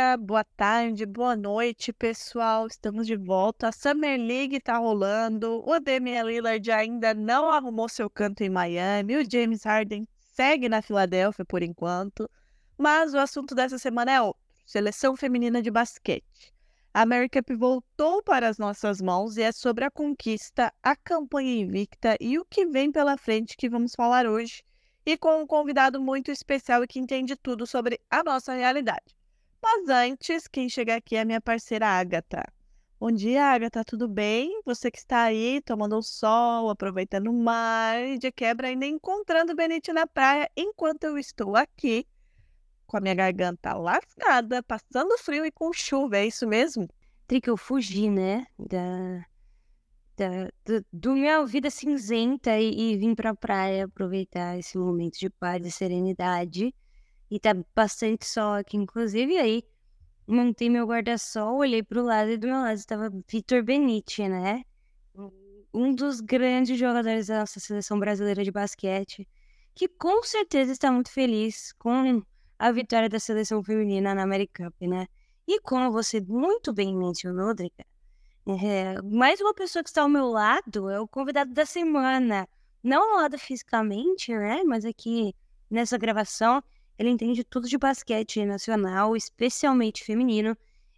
Dia, boa tarde, boa noite, pessoal. Estamos de volta. A Summer League tá rolando. O Damian Lillard ainda não arrumou seu canto em Miami. O James Harden segue na Filadélfia por enquanto. Mas o assunto dessa semana é outro: seleção feminina de basquete. A America Cup voltou para as nossas mãos e é sobre a conquista, a campanha invicta e o que vem pela frente que vamos falar hoje e com um convidado muito especial e que entende tudo sobre a nossa realidade. Mas antes, quem chega aqui é a minha parceira Agatha. Bom dia, Agatha, tudo bem? Você que está aí tomando o sol, aproveitando o mar e de quebra ainda encontrando o Benite na praia, enquanto eu estou aqui com a minha garganta lascada, passando frio e com chuva, é isso mesmo? Tri que eu fugi, né? Da, da, do, do minha vida cinzenta e, e vim pra praia aproveitar esse momento de paz e serenidade. E tá bastante sol aqui, inclusive. Aí montei meu guarda-sol, olhei pro lado e do meu lado estava Vitor Benite, né? Um dos grandes jogadores da nossa seleção brasileira de basquete, que com certeza está muito feliz com a vitória da seleção feminina na America Cup, né? E como você muito bem mencionou, Drica, é, mais uma pessoa que está ao meu lado é o convidado da semana. Não ao lado fisicamente, né? Mas aqui nessa gravação, ele entende tudo de basquete nacional, especialmente feminino.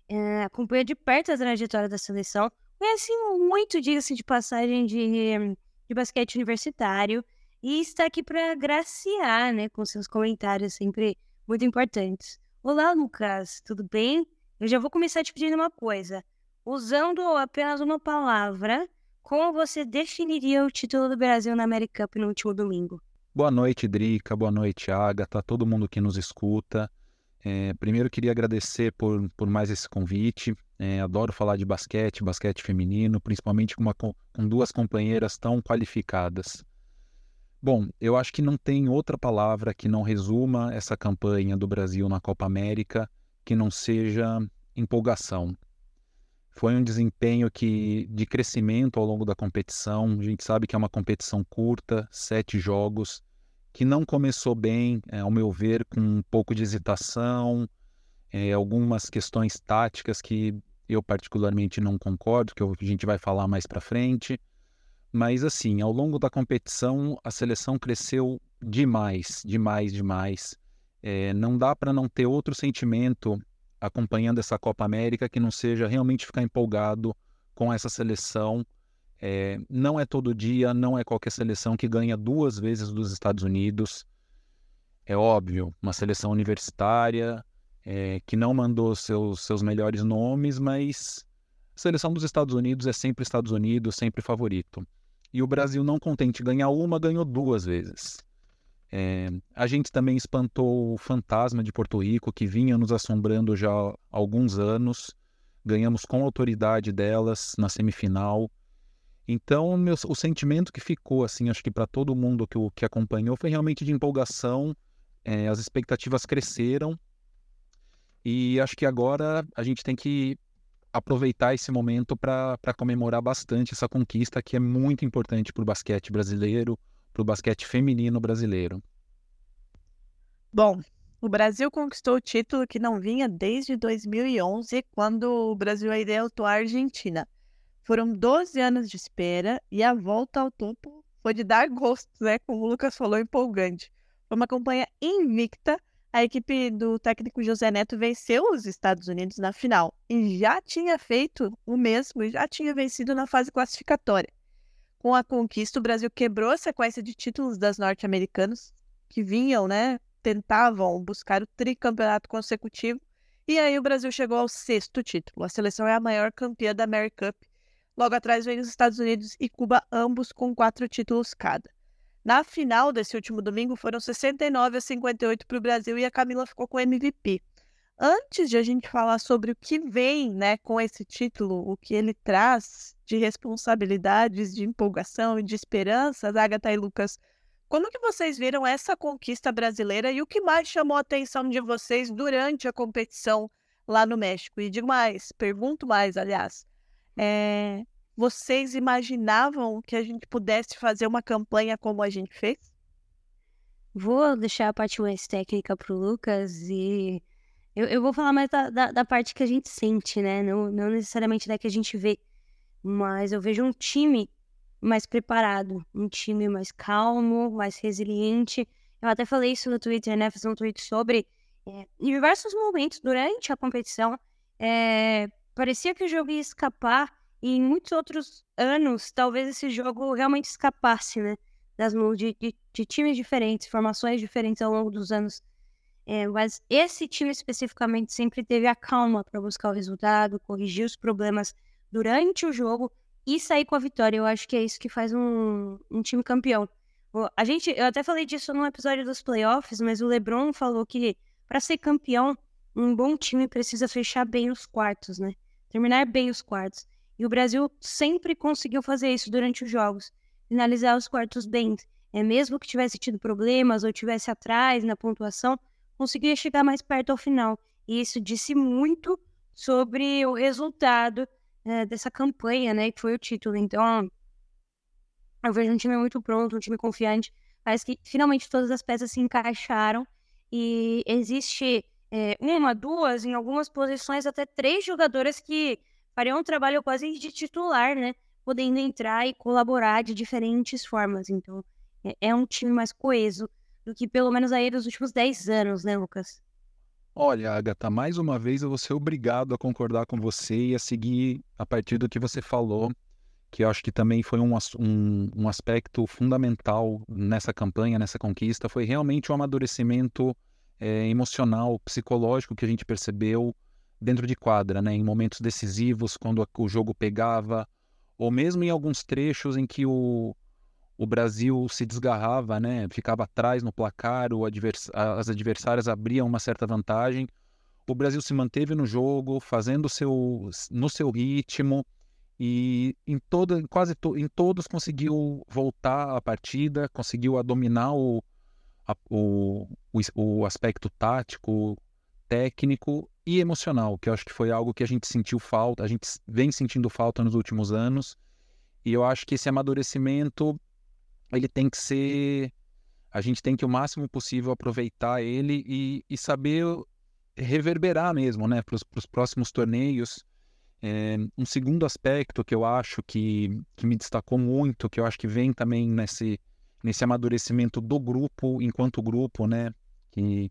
É, acompanha de perto a trajetória da seleção. Conhece muito, diga-se de passagem, de, de basquete universitário. E está aqui para graciar, né? Com seus comentários sempre muito importantes. Olá, Lucas, tudo bem? Eu já vou começar te pedindo uma coisa. Usando apenas uma palavra, como você definiria o título do Brasil na America Cup no último domingo? Boa noite, Drica. Boa noite, Agatha, todo mundo que nos escuta. É, primeiro, queria agradecer por, por mais esse convite. É, adoro falar de basquete, basquete feminino, principalmente com, uma, com duas companheiras tão qualificadas. Bom, eu acho que não tem outra palavra que não resuma essa campanha do Brasil na Copa América que não seja empolgação. Foi um desempenho que de crescimento ao longo da competição. A gente sabe que é uma competição curta, sete jogos, que não começou bem, é, ao meu ver, com um pouco de hesitação, é, algumas questões táticas que eu particularmente não concordo, que a gente vai falar mais para frente. Mas assim, ao longo da competição, a seleção cresceu demais, demais, demais. É, não dá para não ter outro sentimento acompanhando essa Copa América que não seja realmente ficar empolgado com essa seleção. É, não é todo dia, não é qualquer seleção que ganha duas vezes dos Estados Unidos. É óbvio, uma seleção universitária é, que não mandou seus, seus melhores nomes, mas a seleção dos Estados Unidos é sempre Estados Unidos, sempre favorito. E o Brasil, não contente ganhar uma, ganhou duas vezes. É, a gente também espantou o fantasma de Porto Rico, que vinha nos assombrando já há alguns anos. Ganhamos com autoridade delas na semifinal. Então, meu, o sentimento que ficou, assim, acho que para todo mundo que, que acompanhou, foi realmente de empolgação. É, as expectativas cresceram. E acho que agora a gente tem que aproveitar esse momento para comemorar bastante essa conquista que é muito importante para o basquete brasileiro, para o basquete feminino brasileiro? Bom, o Brasil conquistou o título que não vinha desde 2011, quando o Brasil derrotou a Argentina. Foram 12 anos de espera e a volta ao topo foi de dar gosto, né? Como o Lucas falou, empolgante. Foi uma campanha invicta. A equipe do técnico José Neto venceu os Estados Unidos na final e já tinha feito o mesmo, já tinha vencido na fase classificatória. Com a conquista, o Brasil quebrou a sequência de títulos das norte-americanos, que vinham, né? Tentavam buscar o tricampeonato consecutivo. E aí o Brasil chegou ao sexto título. A seleção é a maior campeã da America Cup. Logo atrás vem os Estados Unidos e Cuba, ambos com quatro títulos cada. Na final desse último domingo foram 69 a 58 para o Brasil e a Camila ficou com MVP. Antes de a gente falar sobre o que vem né, com esse título, o que ele traz de responsabilidades, de empolgação e de esperança, Agatha e Lucas, como que vocês viram essa conquista brasileira e o que mais chamou a atenção de vocês durante a competição lá no México? E digo mais, pergunto mais, aliás, é, vocês imaginavam que a gente pudesse fazer uma campanha como a gente fez? Vou deixar a parte mais técnica para o Lucas e eu, eu, vou falar mais da, da, da, parte que a gente sente, né? Não, não necessariamente da que a gente vê, mas eu vejo um time mais preparado, um time mais calmo, mais resiliente. Eu até falei isso no Twitter, né? Fiz um tweet sobre. É, em diversos momentos durante a competição, é, parecia que o jogo ia escapar e em muitos outros anos, talvez esse jogo realmente escapasse, né? Das mãos de, de, de times diferentes, formações diferentes ao longo dos anos. É, mas esse time especificamente sempre teve a calma para buscar o resultado, corrigir os problemas durante o jogo e sair com a vitória. Eu acho que é isso que faz um, um time campeão. A gente, eu até falei disso no episódio dos playoffs, mas o LeBron falou que para ser campeão, um bom time precisa fechar bem os quartos, né? Terminar bem os quartos. E o Brasil sempre conseguiu fazer isso durante os jogos, finalizar os quartos bem. É mesmo que tivesse tido problemas ou tivesse atrás na pontuação, conseguia chegar mais perto ao final. E isso disse muito sobre o resultado é, dessa campanha, né? Que foi o título. Então, eu vejo um time muito pronto, um time confiante. Parece que finalmente todas as peças se encaixaram e existe é, uma, duas, em algumas posições, até três jogadoras que faria um trabalho quase de titular, né? Podendo entrar e colaborar de diferentes formas. Então, é, é um time mais coeso do que pelo menos aí dos últimos 10 anos, né, Lucas? Olha, Agatha, mais uma vez eu vou ser obrigado a concordar com você e a seguir a partir do que você falou, que eu acho que também foi um, um, um aspecto fundamental nessa campanha, nessa conquista, foi realmente o um amadurecimento é, emocional, psicológico que a gente percebeu dentro de quadra, né? Em momentos decisivos, quando o jogo pegava, ou mesmo em alguns trechos em que o, o Brasil se desgarrava, né? Ficava atrás no placar, o advers as adversárias abriam uma certa vantagem. O Brasil se manteve no jogo, fazendo seu, no seu ritmo e em toda, quase to, em todos conseguiu voltar a partida, conseguiu dominar o, a, o, o, o aspecto tático, técnico e emocional, que eu acho que foi algo que a gente sentiu falta, a gente vem sentindo falta nos últimos anos. E eu acho que esse amadurecimento ele tem que ser a gente tem que o máximo possível aproveitar ele e, e saber reverberar mesmo, né, para os próximos torneios. É, um segundo aspecto que eu acho que, que me destacou muito, que eu acho que vem também nesse, nesse amadurecimento do grupo enquanto grupo, né, que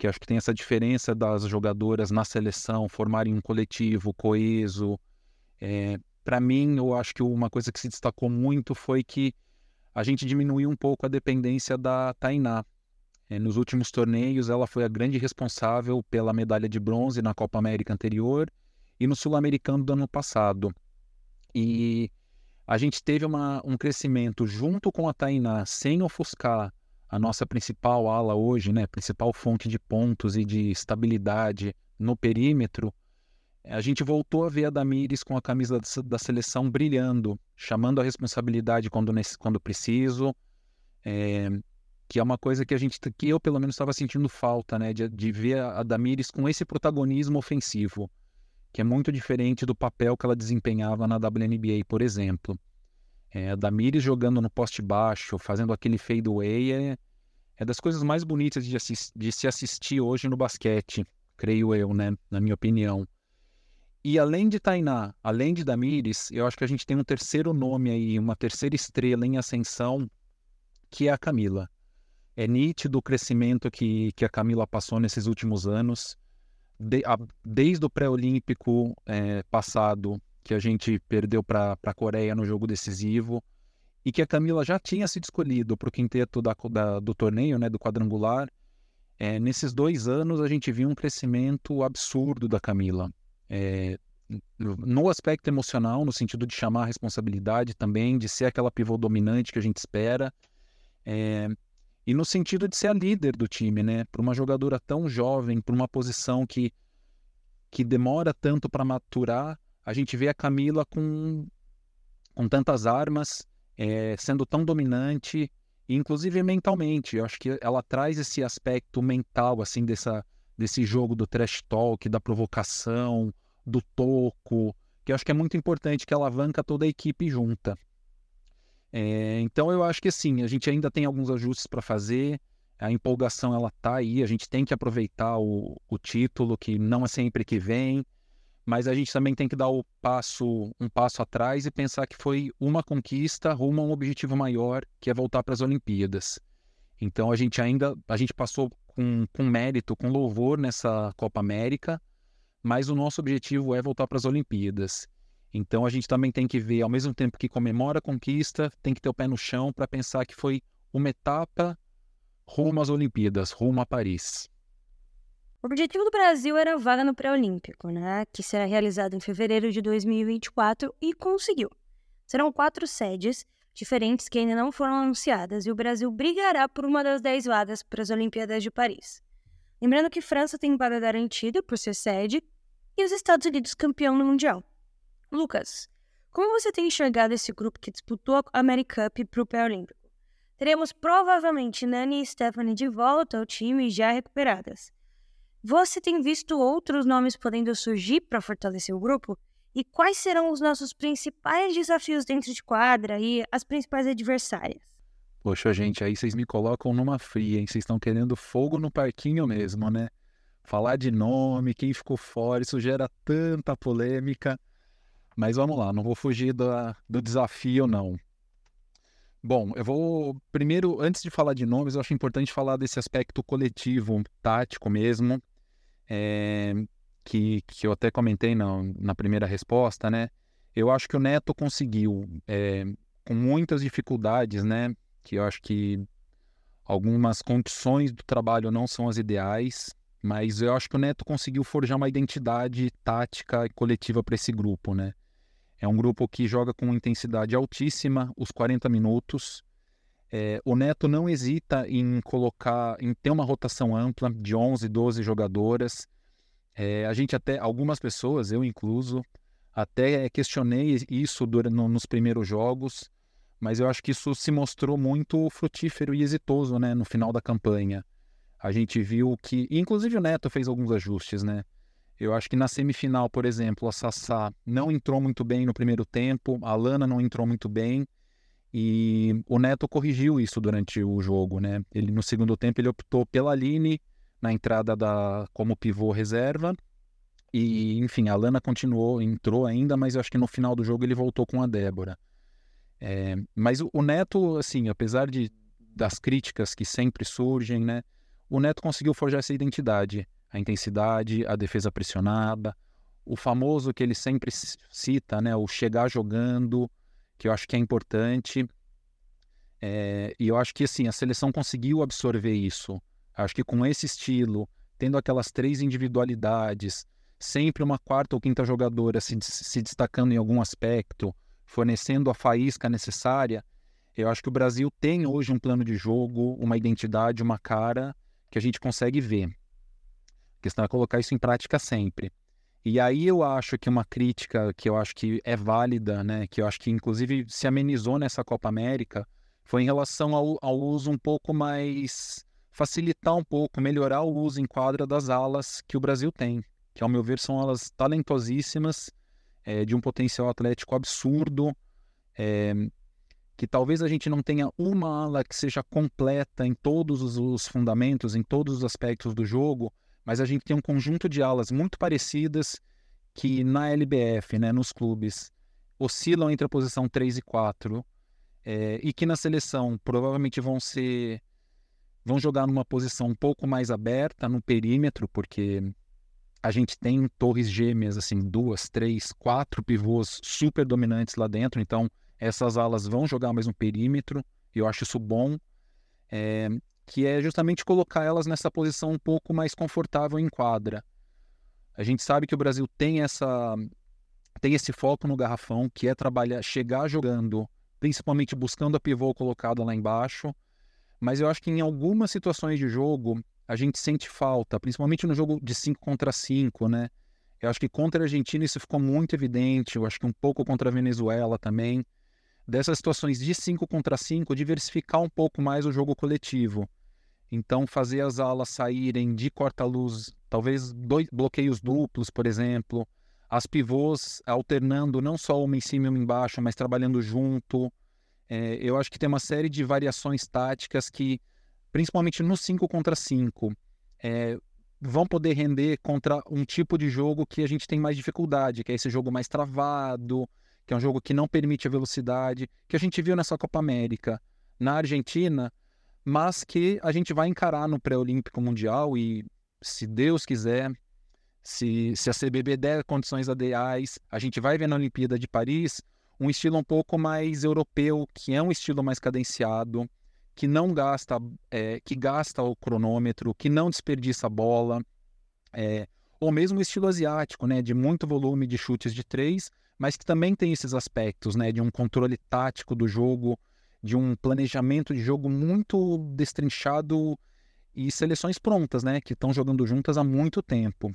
que acho que tem essa diferença das jogadoras na seleção formarem um coletivo coeso. É, Para mim, eu acho que uma coisa que se destacou muito foi que a gente diminuiu um pouco a dependência da Tainá. É, nos últimos torneios, ela foi a grande responsável pela medalha de bronze na Copa América anterior e no Sul-Americano do ano passado. E a gente teve uma, um crescimento junto com a Tainá, sem ofuscar a nossa principal ala hoje, né, principal fonte de pontos e de estabilidade no perímetro, a gente voltou a ver a Damires com a camisa da seleção brilhando, chamando a responsabilidade quando, quando preciso, é, que é uma coisa que a gente, que eu pelo menos estava sentindo falta, né, de, de ver a Damires com esse protagonismo ofensivo, que é muito diferente do papel que ela desempenhava na WNBA, por exemplo. É, a Damires jogando no poste baixo, fazendo aquele fadeaway, é, é das coisas mais bonitas de, de, se assistir hoje no basquete, creio eu, né? Na minha opinião. E além de Tainá, além de Damires, eu acho que a gente tem um terceiro nome aí, uma terceira estrela em ascensão, que é a Camila. É nítido o crescimento que, que a Camila passou nesses últimos anos. De, a, desde o pré-olímpico é, passado, que a gente perdeu para a Coreia no jogo decisivo, e que a Camila já tinha sido escolhido para o quinteto da, da, do torneio, né, do quadrangular. É, nesses dois anos a gente viu um crescimento absurdo da Camila. É, no aspecto emocional, no sentido de chamar a responsabilidade também, de ser aquela pivô dominante que a gente espera, é, e no sentido de ser a líder do time, né? Para uma jogadora tão jovem, para uma posição que, que demora tanto para maturar, a gente vê a Camila com, com tantas armas, é, sendo tão dominante, inclusive mentalmente. Eu acho que ela traz esse aspecto mental, assim, dessa, desse jogo do trash talk, da provocação, do toco, que eu acho que é muito importante, que alavanca toda a equipe junta. É, então eu acho que assim, a gente ainda tem alguns ajustes para fazer, a empolgação ela tá aí, a gente tem que aproveitar o, o título, que não é sempre que vem, mas a gente também tem que dar o passo, um passo atrás e pensar que foi uma conquista rumo a um objetivo maior, que é voltar para as Olimpíadas. Então a gente ainda, a gente passou com, com mérito, com louvor nessa Copa América, mas o nosso objetivo é voltar para as Olimpíadas. Então a gente também tem que ver, ao mesmo tempo que comemora a conquista, tem que ter o pé no chão para pensar que foi uma etapa rumo às Olimpíadas, rumo a Paris. O objetivo do Brasil era a vaga no pré-olímpico, né, que será realizado em fevereiro de 2024 e conseguiu. Serão quatro sedes diferentes que ainda não foram anunciadas e o Brasil brigará por uma das dez vagas para as Olimpíadas de Paris. Lembrando que França tem vaga garantida por ser sede e os Estados Unidos campeão no Mundial. Lucas, como você tem enxergado esse grupo que disputou a AmeriCup para o pré-olímpico? Teremos provavelmente Nani e Stephanie de volta ao time já recuperadas. Você tem visto outros nomes podendo surgir para fortalecer o grupo? E quais serão os nossos principais desafios dentro de quadra e as principais adversárias? Poxa, gente, aí vocês me colocam numa fria, hein? Vocês estão querendo fogo no parquinho mesmo, né? Falar de nome, quem ficou fora, isso gera tanta polêmica. Mas vamos lá, não vou fugir da, do desafio, não. Bom, eu vou. Primeiro, antes de falar de nomes, eu acho importante falar desse aspecto coletivo, tático mesmo, é, que, que eu até comentei na, na primeira resposta, né? Eu acho que o Neto conseguiu, é, com muitas dificuldades, né? Que eu acho que algumas condições do trabalho não são as ideais, mas eu acho que o Neto conseguiu forjar uma identidade tática e coletiva para esse grupo, né? É um grupo que joga com intensidade altíssima os 40 minutos. É, o Neto não hesita em colocar, em ter uma rotação ampla de 11, 12 jogadoras. É, a gente até, algumas pessoas, eu incluso, até questionei isso durante, no, nos primeiros jogos, mas eu acho que isso se mostrou muito frutífero e exitoso né, no final da campanha. A gente viu que, inclusive o Neto fez alguns ajustes, né? Eu acho que na semifinal, por exemplo, a Sassá não entrou muito bem no primeiro tempo, a Lana não entrou muito bem e o Neto corrigiu isso durante o jogo, né? Ele no segundo tempo ele optou pela Aline na entrada da como pivô reserva e enfim a Lana continuou, entrou ainda, mas eu acho que no final do jogo ele voltou com a Débora. É, mas o, o Neto, assim, apesar de das críticas que sempre surgem, né? O Neto conseguiu forjar essa identidade a intensidade, a defesa pressionada, o famoso que ele sempre cita, né, o chegar jogando, que eu acho que é importante. É, e eu acho que assim a seleção conseguiu absorver isso. Acho que com esse estilo, tendo aquelas três individualidades, sempre uma quarta ou quinta jogadora se, se destacando em algum aspecto, fornecendo a faísca necessária, eu acho que o Brasil tem hoje um plano de jogo, uma identidade, uma cara que a gente consegue ver. A questão é colocar isso em prática sempre. E aí eu acho que uma crítica que eu acho que é válida, né, que eu acho que inclusive se amenizou nessa Copa América, foi em relação ao, ao uso um pouco mais facilitar um pouco, melhorar o uso em quadra das alas que o Brasil tem, que ao meu ver são alas talentosíssimas, é, de um potencial atlético absurdo, é, que talvez a gente não tenha uma ala que seja completa em todos os, os fundamentos, em todos os aspectos do jogo, mas a gente tem um conjunto de alas muito parecidas que na LBF, né, nos clubes, oscilam entre a posição 3 e 4, é, e que na seleção provavelmente vão ser vão jogar numa posição um pouco mais aberta no perímetro, porque a gente tem torres gêmeas, assim, duas, três, quatro pivôs super dominantes lá dentro, então essas alas vão jogar mais no perímetro, e eu acho isso bom. É, que é justamente colocar elas nessa posição um pouco mais confortável em quadra. A gente sabe que o Brasil tem essa tem esse foco no garrafão, que é trabalhar, chegar jogando, principalmente buscando a pivô colocada lá embaixo. Mas eu acho que em algumas situações de jogo a gente sente falta, principalmente no jogo de 5 contra 5, né? Eu acho que contra a Argentina isso ficou muito evidente, eu acho que um pouco contra a Venezuela também. Dessas situações de 5 contra 5, diversificar um pouco mais o jogo coletivo. Então, fazer as alas saírem de corta-luz, talvez dois bloqueios duplos, por exemplo. As pivôs alternando não só uma em cima e uma embaixo, mas trabalhando junto. É, eu acho que tem uma série de variações táticas que, principalmente no 5 contra 5, é, vão poder render contra um tipo de jogo que a gente tem mais dificuldade, que é esse jogo mais travado, que é um jogo que não permite a velocidade, que a gente viu nessa Copa América. Na Argentina, mas que a gente vai encarar no pré-olímpico mundial e, se Deus quiser, se, se a CBB der condições ideais, a gente vai ver na Olimpíada de Paris um estilo um pouco mais europeu, que é um estilo mais cadenciado, que não gasta, é, que gasta o cronômetro, que não desperdiça a bola, é, ou mesmo o estilo asiático, né, de muito volume de chutes de três, mas que também tem esses aspectos, né, de um controle tático do jogo, de um planejamento de jogo muito destrinchado e seleções prontas, né? Que estão jogando juntas há muito tempo.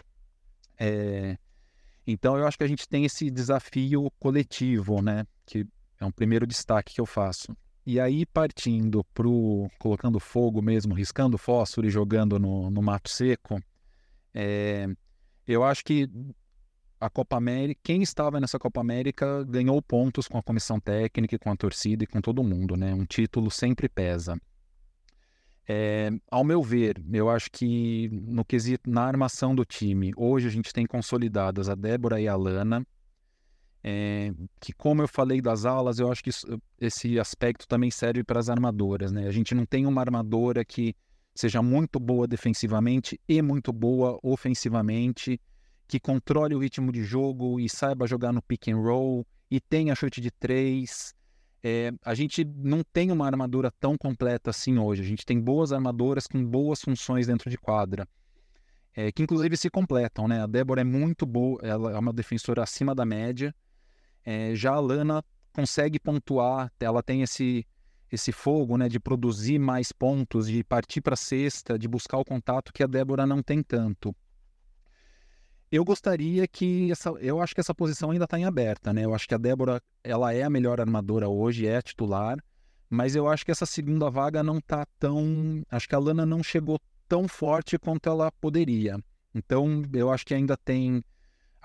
É... Então eu acho que a gente tem esse desafio coletivo, né? Que é um primeiro destaque que eu faço. E aí, partindo pro colocando fogo mesmo, riscando fósforo e jogando no, no mato seco, é... eu acho que a Copa América, quem estava nessa Copa América ganhou pontos com a comissão técnica, com a torcida e com todo mundo, né? Um título sempre pesa. É, ao meu ver, eu acho que no quesito na armação do time, hoje a gente tem consolidadas a Débora e a Lana, é, que como eu falei das alas, eu acho que isso, esse aspecto também serve para as armadoras, né? A gente não tem uma armadora que seja muito boa defensivamente e muito boa ofensivamente que controle o ritmo de jogo e saiba jogar no pick and roll e tenha chute de três. É, a gente não tem uma armadura tão completa assim hoje. A gente tem boas armadoras com boas funções dentro de quadra, é, que inclusive se completam. Né? A Débora é muito boa, ela é uma defensora acima da média. É, já a Lana consegue pontuar, ela tem esse esse fogo, né, de produzir mais pontos, de partir para a cesta, de buscar o contato que a Débora não tem tanto. Eu gostaria que essa, eu acho que essa posição ainda está em aberta, né? Eu acho que a Débora, ela é a melhor armadora hoje, é a titular, mas eu acho que essa segunda vaga não está tão, acho que a Lana não chegou tão forte quanto ela poderia. Então, eu acho que ainda tem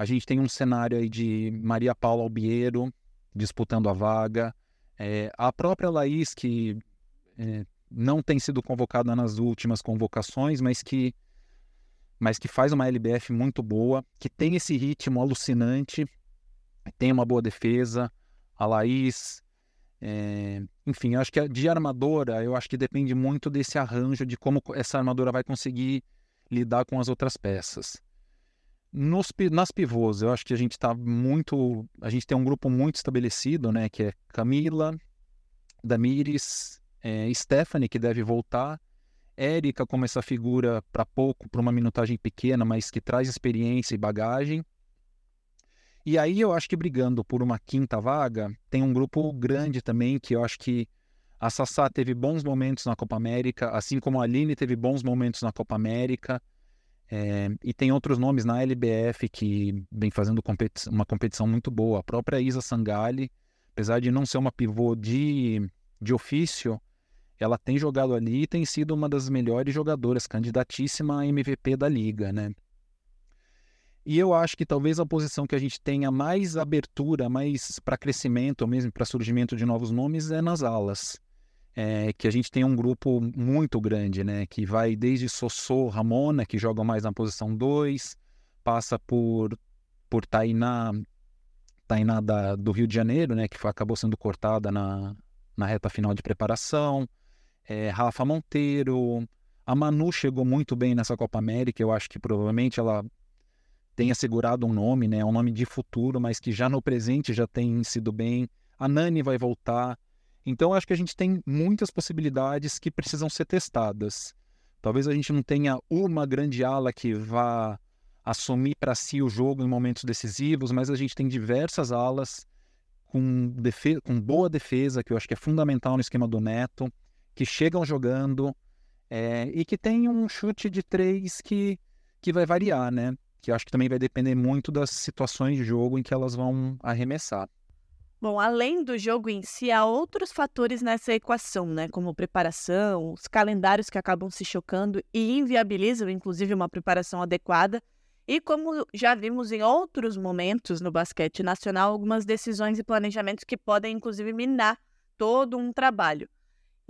a gente tem um cenário aí de Maria Paula Albiero disputando a vaga, é, a própria Laís que é, não tem sido convocada nas últimas convocações, mas que mas que faz uma LBF muito boa, que tem esse ritmo alucinante, tem uma boa defesa. A Laís, é... enfim, acho que de armadora, eu acho que depende muito desse arranjo de como essa armadura vai conseguir lidar com as outras peças. Nos, nas pivôs, eu acho que a gente está muito. A gente tem um grupo muito estabelecido, né? Que é Camila, Damires, é, Stephanie, que deve voltar, Érica como essa figura para pouco, para uma minutagem pequena, mas que traz experiência e bagagem. E aí eu acho que brigando por uma quinta vaga, tem um grupo grande também, que eu acho que a Sassá teve bons momentos na Copa América, assim como a Aline teve bons momentos na Copa América. É, e tem outros nomes na LBF que vem fazendo competi uma competição muito boa. A própria Isa Sangali, apesar de não ser uma pivô de, de ofício, ela tem jogado ali e tem sido uma das melhores jogadoras, candidatíssima a MVP da liga, né? E eu acho que talvez a posição que a gente tenha mais abertura, mais para crescimento, ou mesmo para surgimento de novos nomes, é nas alas. É, que a gente tem um grupo muito grande, né? Que vai desde Sossô, Ramona, que joga mais na posição 2, passa por, por Tainá, Tainá da, do Rio de Janeiro, né? Que foi, acabou sendo cortada na, na reta final de preparação é, Rafa Monteiro. A Manu chegou muito bem nessa Copa América. Eu acho que provavelmente ela tenha segurado um nome, né? Um nome de futuro, mas que já no presente já tem sido bem. A Nani vai voltar. Então, acho que a gente tem muitas possibilidades que precisam ser testadas. Talvez a gente não tenha uma grande ala que vá assumir para si o jogo em momentos decisivos, mas a gente tem diversas alas com, com boa defesa, que eu acho que é fundamental no esquema do Neto, que chegam jogando é, e que tem um chute de três que, que vai variar, né? Que acho que também vai depender muito das situações de jogo em que elas vão arremessar. Bom, além do jogo em si, há outros fatores nessa equação, né? Como preparação, os calendários que acabam se chocando e inviabilizam, inclusive, uma preparação adequada. E como já vimos em outros momentos no basquete nacional, algumas decisões e planejamentos que podem, inclusive, minar todo um trabalho.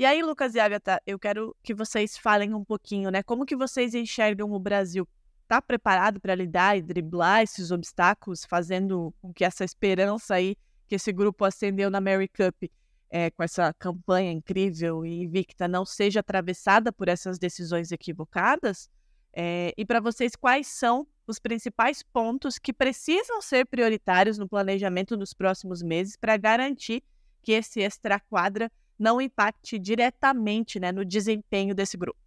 E aí, Lucas e Agatha, eu quero que vocês falem um pouquinho, né? Como que vocês enxergam o Brasil? Está preparado para lidar e driblar esses obstáculos, fazendo com que essa esperança aí que esse grupo acendeu na Mary Cup é, com essa campanha incrível e invicta não seja atravessada por essas decisões equivocadas? É, e para vocês, quais são os principais pontos que precisam ser prioritários no planejamento dos próximos meses para garantir que esse extra-quadra não impacte diretamente né, no desempenho desse grupo?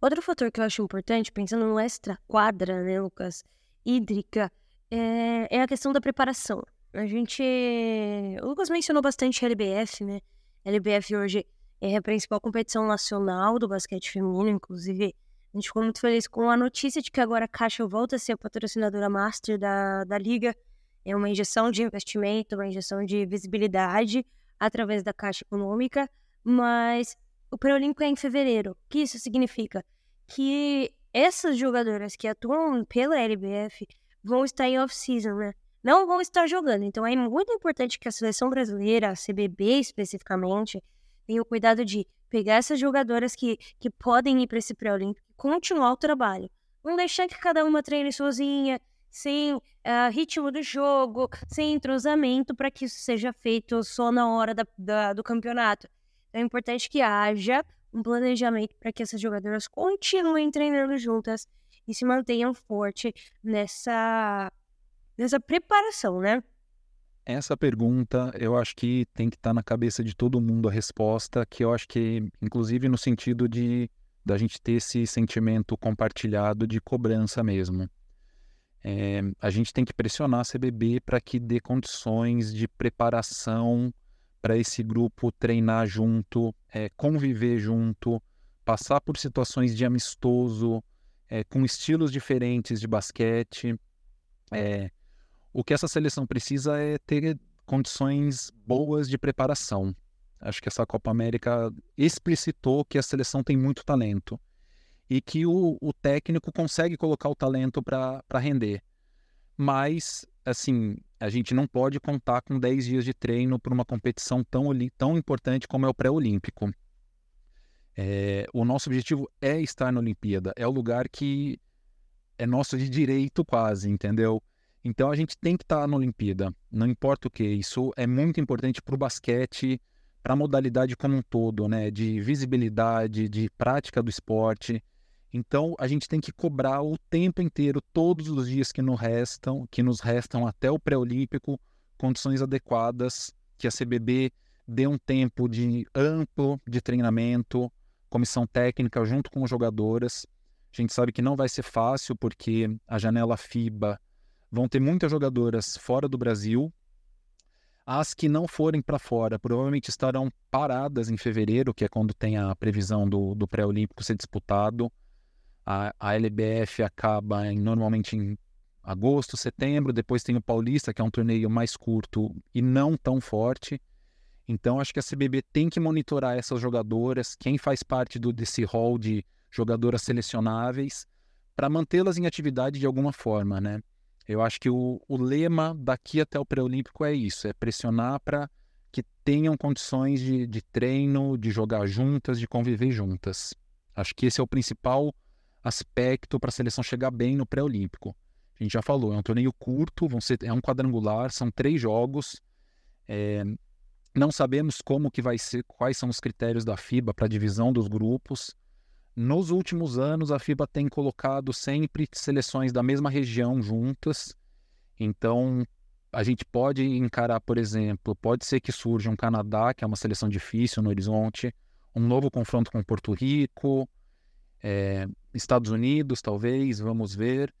Outro fator que eu acho importante, pensando no extra-quadra, né, Lucas, hídrica, é, é a questão da preparação. A gente. O Lucas mencionou bastante a LBF, né? A LBF hoje é a principal competição nacional do basquete feminino, inclusive. A gente ficou muito feliz com a notícia de que agora a Caixa volta a ser a patrocinadora master da, da liga. É uma injeção de investimento, uma injeção de visibilidade através da Caixa Econômica, mas o pré-olímpico é em fevereiro. O que isso significa? Que essas jogadoras que atuam pela LBF vão estar em off-season, né? não vão estar jogando. Então é muito importante que a seleção brasileira, a CBB especificamente, tenha o cuidado de pegar essas jogadoras que, que podem ir para esse pré-olímpico e continuar o trabalho. Não deixar que cada uma treine sozinha, sem uh, ritmo do jogo, sem entrosamento, para que isso seja feito só na hora da, da, do campeonato. Então é importante que haja um planejamento para que essas jogadoras continuem treinando juntas e se mantenham forte nessa nessa preparação, né? Essa pergunta, eu acho que tem que estar tá na cabeça de todo mundo a resposta, que eu acho que, inclusive no sentido de da gente ter esse sentimento compartilhado de cobrança mesmo. É, a gente tem que pressionar a CBB para que dê condições de preparação para esse grupo treinar junto, é, conviver junto, passar por situações de amistoso, é, com estilos diferentes de basquete. O que essa seleção precisa é ter condições boas de preparação. Acho que essa Copa América explicitou que a seleção tem muito talento e que o, o técnico consegue colocar o talento para render. Mas, assim, a gente não pode contar com 10 dias de treino para uma competição tão, tão importante como é o pré-olímpico. É, o nosso objetivo é estar na Olimpíada, é o lugar que é nosso de direito quase, entendeu? Então a gente tem que estar tá na Olimpíada, não importa o que. Isso é muito importante para o basquete, para a modalidade como um todo, né? De visibilidade, de prática do esporte. Então a gente tem que cobrar o tempo inteiro, todos os dias que nos restam, que nos restam até o pré-olímpico, condições adequadas, que a CBB dê um tempo de amplo de treinamento, comissão técnica junto com jogadoras. A gente sabe que não vai ser fácil porque a janela FIBA vão ter muitas jogadoras fora do Brasil. As que não forem para fora provavelmente estarão paradas em fevereiro, que é quando tem a previsão do, do pré-olímpico ser disputado. A, a LBF acaba em, normalmente em agosto, setembro. Depois tem o Paulista, que é um torneio mais curto e não tão forte. Então acho que a CBB tem que monitorar essas jogadoras, quem faz parte do, desse hall de jogadoras selecionáveis, para mantê-las em atividade de alguma forma, né? Eu acho que o, o lema daqui até o pré-olímpico é isso: é pressionar para que tenham condições de, de treino, de jogar juntas, de conviver juntas. Acho que esse é o principal aspecto para a seleção chegar bem no pré-olímpico. A gente já falou, é um torneio curto, vão ser, é um quadrangular, são três jogos. É, não sabemos como que vai ser, quais são os critérios da FIBA para a divisão dos grupos. Nos últimos anos, a FIBA tem colocado sempre seleções da mesma região juntas. Então, a gente pode encarar, por exemplo, pode ser que surja um Canadá, que é uma seleção difícil no horizonte, um novo confronto com Porto Rico, é, Estados Unidos, talvez, vamos ver.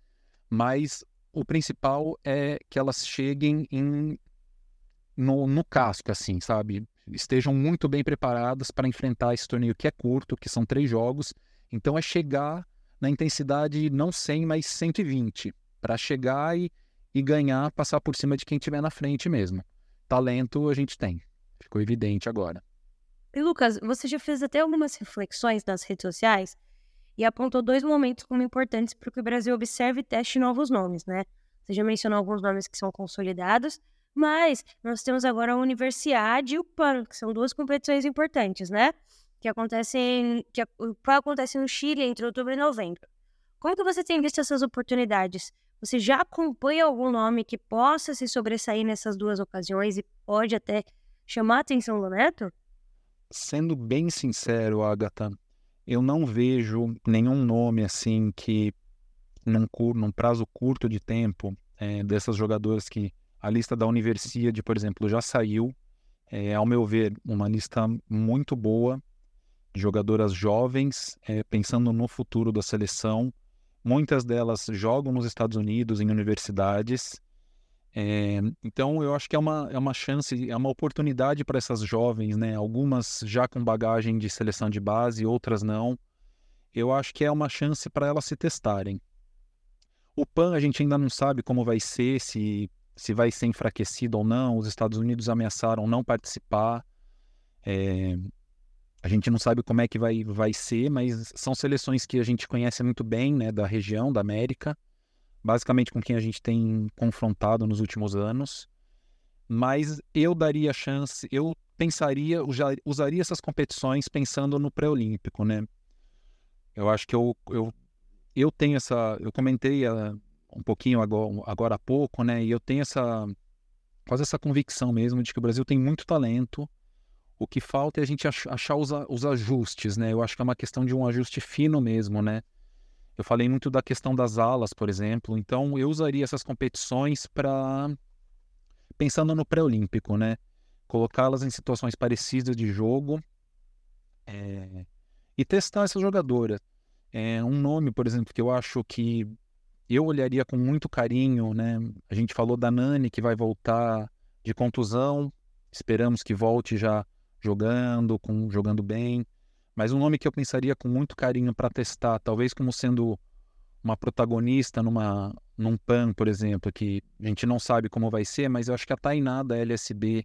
mas o principal é que elas cheguem em, no, no casco, assim, sabe? Estejam muito bem preparadas para enfrentar esse torneio que é curto, que são três jogos. Então é chegar na intensidade não 100, mas 120, para chegar e, e ganhar, passar por cima de quem estiver na frente mesmo. Talento a gente tem, ficou evidente agora. E Lucas, você já fez até algumas reflexões nas redes sociais e apontou dois momentos como importantes para que o Brasil observe e teste novos nomes, né? Você já mencionou alguns nomes que são consolidados, mas nós temos agora a Universidade e o PAN, que são duas competições importantes, né? Que acontecem, que o PAN acontece no Chile entre outubro e novembro. Como que você tem visto essas oportunidades? Você já acompanha algum nome que possa se sobressair nessas duas ocasiões e pode até chamar a atenção do Neto? Sendo bem sincero, Agatha, eu não vejo nenhum nome assim que, num, num prazo curto de tempo, é, dessas jogadoras que a lista da Universidade, por exemplo, já saiu. É, ao meu ver, uma lista muito boa de jogadoras jovens, é, pensando no futuro da seleção. Muitas delas jogam nos Estados Unidos, em universidades. É, então, eu acho que é uma, é uma chance, é uma oportunidade para essas jovens, né? Algumas já com bagagem de seleção de base, outras não. Eu acho que é uma chance para elas se testarem. O PAN a gente ainda não sabe como vai ser, se, se vai ser enfraquecido ou não. Os Estados Unidos ameaçaram não participar. É, a gente não sabe como é que vai, vai ser, mas são seleções que a gente conhece muito bem, né, da região, da América, basicamente com quem a gente tem confrontado nos últimos anos. Mas eu daria chance, eu pensaria, usaria essas competições pensando no pré-olímpico, né? Eu acho que eu, eu, eu tenho essa, eu comentei uh, um pouquinho agora, agora há pouco, né? E eu tenho essa, quase essa convicção mesmo de que o Brasil tem muito talento, o que falta é a gente achar os, os ajustes, né? Eu acho que é uma questão de um ajuste fino mesmo, né? Eu falei muito da questão das alas, por exemplo. Então, eu usaria essas competições para pensando no pré-olímpico, né? Colocá-las em situações parecidas de jogo é... e testar essa jogadora. É um nome, por exemplo, que eu acho que eu olharia com muito carinho, né? A gente falou da Nani que vai voltar de contusão. Esperamos que volte já jogando, com, jogando bem. Mas um nome que eu pensaria com muito carinho para testar, talvez como sendo uma protagonista numa, num PAN, por exemplo, que a gente não sabe como vai ser, mas eu acho que a Tainá da LSB,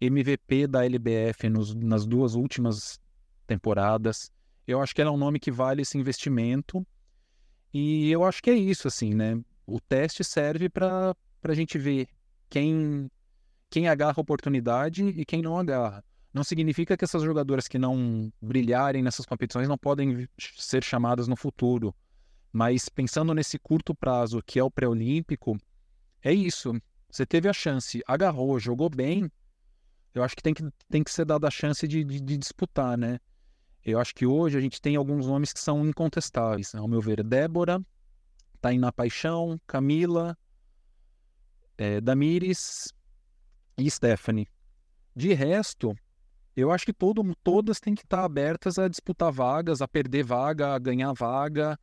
MVP da LBF nos, nas duas últimas temporadas, eu acho que ela é um nome que vale esse investimento. E eu acho que é isso, assim, né? O teste serve para a gente ver quem, quem agarra a oportunidade e quem não agarra. Não significa que essas jogadoras que não brilharem nessas competições não podem ser chamadas no futuro. Mas pensando nesse curto prazo que é o pré-olímpico, é isso. Você teve a chance, agarrou, jogou bem. Eu acho que tem que, tem que ser dada a chance de, de, de disputar, né? Eu acho que hoje a gente tem alguns nomes que são incontestáveis, ao meu ver. Débora, Tainá Paixão, Camila, é, Damires e Stephanie. De resto, eu acho que todo, todas têm que estar abertas a disputar vagas, a perder vaga, a ganhar vaga.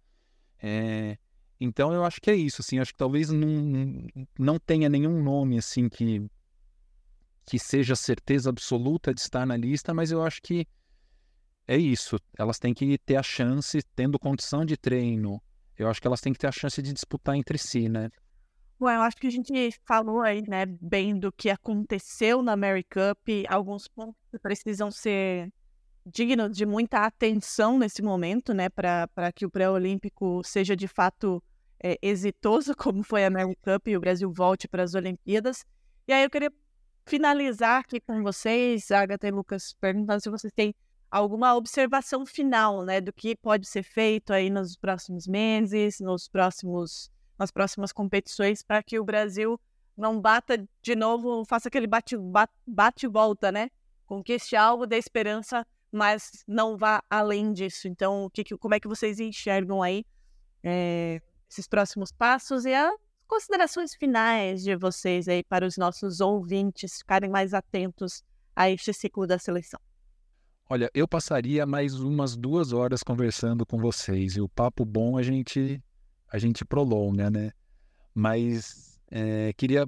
É... Então eu acho que é isso, assim, acho que talvez não, não tenha nenhum nome assim que, que seja certeza absoluta de estar na lista, mas eu acho que é isso. Elas têm que ter a chance, tendo condição de treino, eu acho que elas têm que ter a chance de disputar entre si, né? Bom, eu acho que a gente falou aí, né, bem do que aconteceu na Mary Cup, alguns pontos que precisam ser dignos de muita atenção nesse momento, né, para que o pré-olímpico seja de fato é, exitoso, como foi a Mary Cup e o Brasil volte para as Olimpíadas. E aí eu queria finalizar aqui com vocês, Agatha e Lucas, perguntando se vocês têm alguma observação final, né, do que pode ser feito aí nos próximos meses, nos próximos nas próximas competições para que o Brasil não bata de novo, faça aquele bate-volta, né? Conquiste algo, dê esperança, mas não vá além disso. Então, que, como é que vocês enxergam aí é, esses próximos passos e as considerações finais de vocês aí para os nossos ouvintes ficarem mais atentos a este ciclo da seleção? Olha, eu passaria mais umas duas horas conversando com vocês e o papo bom a gente a gente prolonga, né? Mas é, queria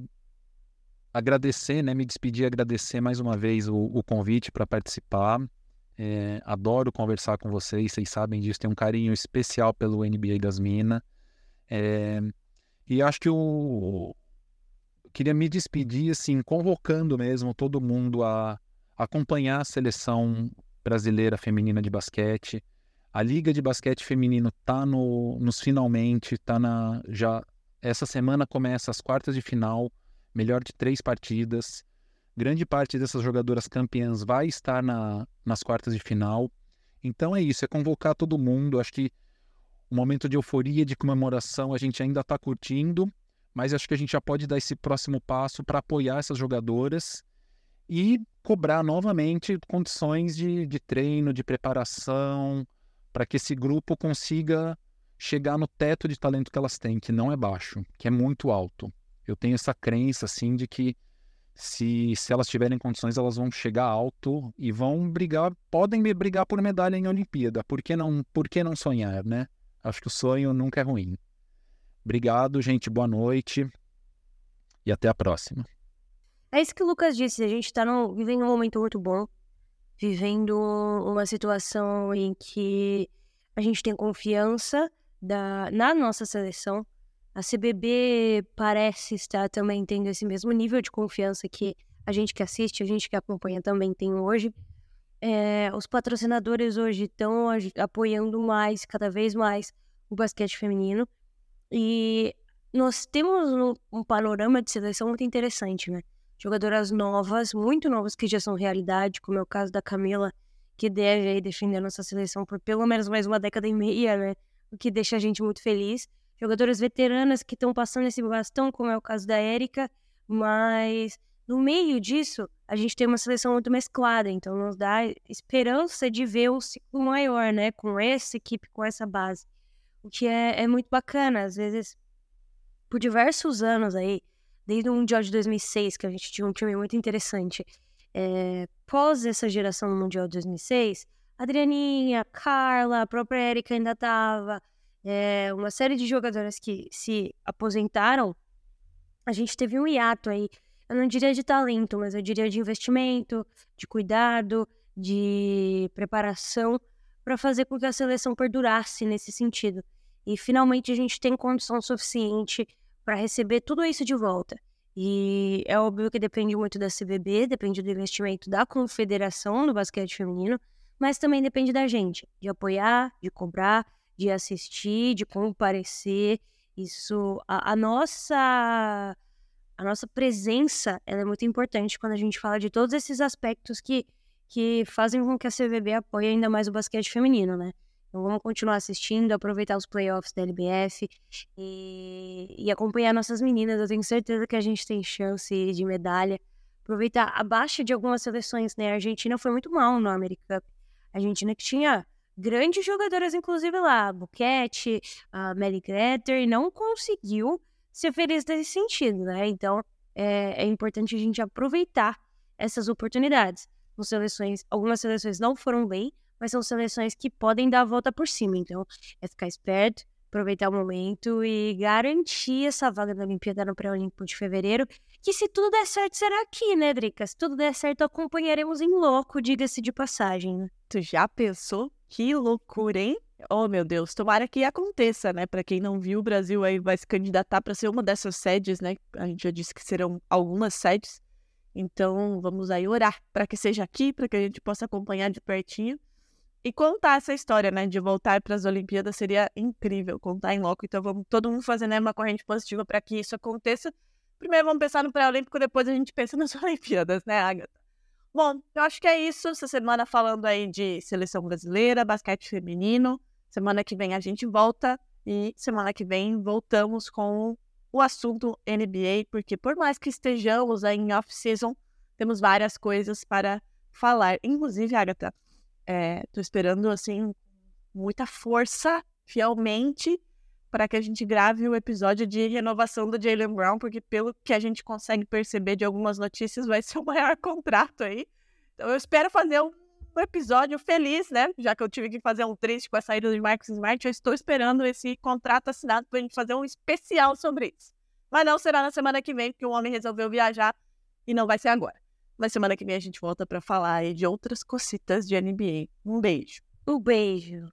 agradecer, né, me despedir agradecer mais uma vez o, o convite para participar. É, adoro conversar com vocês, vocês sabem disso, tenho um carinho especial pelo NBA das Minas. É, e acho que o. Queria me despedir, assim, convocando mesmo todo mundo a acompanhar a seleção brasileira feminina de basquete. A Liga de Basquete Feminino tá no, nos finalmente, tá na. Já essa semana começa as quartas de final, melhor de três partidas. Grande parte dessas jogadoras campeãs vai estar na, nas quartas de final. Então é isso, é convocar todo mundo. Acho que o momento de euforia, de comemoração, a gente ainda está curtindo, mas acho que a gente já pode dar esse próximo passo para apoiar essas jogadoras e cobrar novamente condições de, de treino, de preparação, para que esse grupo consiga chegar no teto de talento que elas têm, que não é baixo, que é muito alto. Eu tenho essa crença, assim, de que se, se elas tiverem condições, elas vão chegar alto e vão brigar, podem brigar por medalha em Olimpíada. Por que não, por que não sonhar, né? Acho que o sonho nunca é ruim. Obrigado, gente. Boa noite. E até a próxima. É isso que o Lucas disse. A gente está vivendo um momento muito bom. Vivendo uma situação em que a gente tem confiança da, na nossa seleção. A CBB parece estar também tendo esse mesmo nível de confiança que a gente que assiste, a gente que acompanha também tem hoje. É, os patrocinadores hoje estão apoiando mais, cada vez mais, o basquete feminino. E nós temos um, panorama de seleção muito interessante, né? Jogadoras novas, muito novas, que já são realidade, como é o caso da Camila, que deve aí defender a nossa seleção por pelo menos mais uma década e meia, né? O que deixa a gente muito feliz. Jogadoras veteranas que estão passando esse bastão, como é o caso da Érica, mas no meio disso, a gente tem uma seleção muito mesclada, então nos dá esperança de ver um ciclo maior, né? Com essa equipe, com essa base. O que é, é muito bacana, às vezes, por diversos anos aí, desde o Mundial de 2006, que a gente tinha um time muito interessante, é, pós essa geração do Mundial de 2006, Adrianinha, Carla, a própria Erika ainda tava, é, uma série de jogadoras que se aposentaram, a gente teve um hiato aí. Eu não diria de talento, mas eu diria de investimento, de cuidado, de preparação para fazer com que a seleção perdurasse nesse sentido. E finalmente a gente tem condição suficiente para receber tudo isso de volta. E é óbvio que depende muito da CBB, depende do investimento da Confederação do Basquete Feminino, mas também depende da gente, de apoiar, de cobrar, de assistir, de comparecer. Isso, a, a nossa a nossa presença é muito importante quando a gente fala de todos esses aspectos que, que fazem com que a CVB apoie ainda mais o basquete feminino, né? Então vamos continuar assistindo, aproveitar os playoffs da LBF e, e acompanhar nossas meninas. Eu tenho certeza que a gente tem chance de medalha. Aproveitar abaixo de algumas seleções, né? A Argentina foi muito mal no American Cup. A Argentina que tinha grandes jogadoras, inclusive lá, Buquete, a Melly Greter, e não conseguiu ser feliz nesse sentido, né? Então, é, é importante a gente aproveitar essas oportunidades. Seleções, algumas seleções não foram bem, mas são seleções que podem dar a volta por cima. Então, é ficar esperto, aproveitar o momento e garantir essa vaga da Olimpíada no Pré-Olímpico de fevereiro. Que se tudo der certo, será aqui, né, Drica? Se tudo der certo, acompanharemos em louco, diga-se de passagem. Né? Tu já pensou? Que loucura, hein? Oh, meu Deus, tomara que aconteça, né? Para quem não viu, o Brasil aí vai se candidatar para ser uma dessas sedes, né? A gente já disse que serão algumas sedes. Então, vamos aí orar para que seja aqui, para que a gente possa acompanhar de pertinho e contar essa história, né? De voltar para as Olimpíadas seria incrível, contar em loco. Então, vamos todo mundo fazer né, uma corrente positiva para que isso aconteça. Primeiro vamos pensar no pré-olímpico, depois a gente pensa nas Olimpíadas, né, Agatha? Bom, eu acho que é isso. Essa semana falando aí de seleção brasileira, basquete feminino. Semana que vem a gente volta e semana que vem voltamos com o assunto NBA, porque por mais que estejamos aí em off-season, temos várias coisas para falar. Inclusive, Agatha, é, esperando assim muita força, fielmente, para que a gente grave o episódio de renovação do Jalen Brown, porque pelo que a gente consegue perceber de algumas notícias, vai ser o maior contrato aí. Então eu espero fazer um episódio feliz, né? Já que eu tive que fazer um triste com a saída de Marcos Smart, eu estou esperando esse contrato assinado para a gente fazer um especial sobre isso. Mas não será na semana que vem, porque o homem resolveu viajar e não vai ser agora. Mas semana que vem a gente volta para falar de outras cositas de NBA. Um beijo. Um beijo.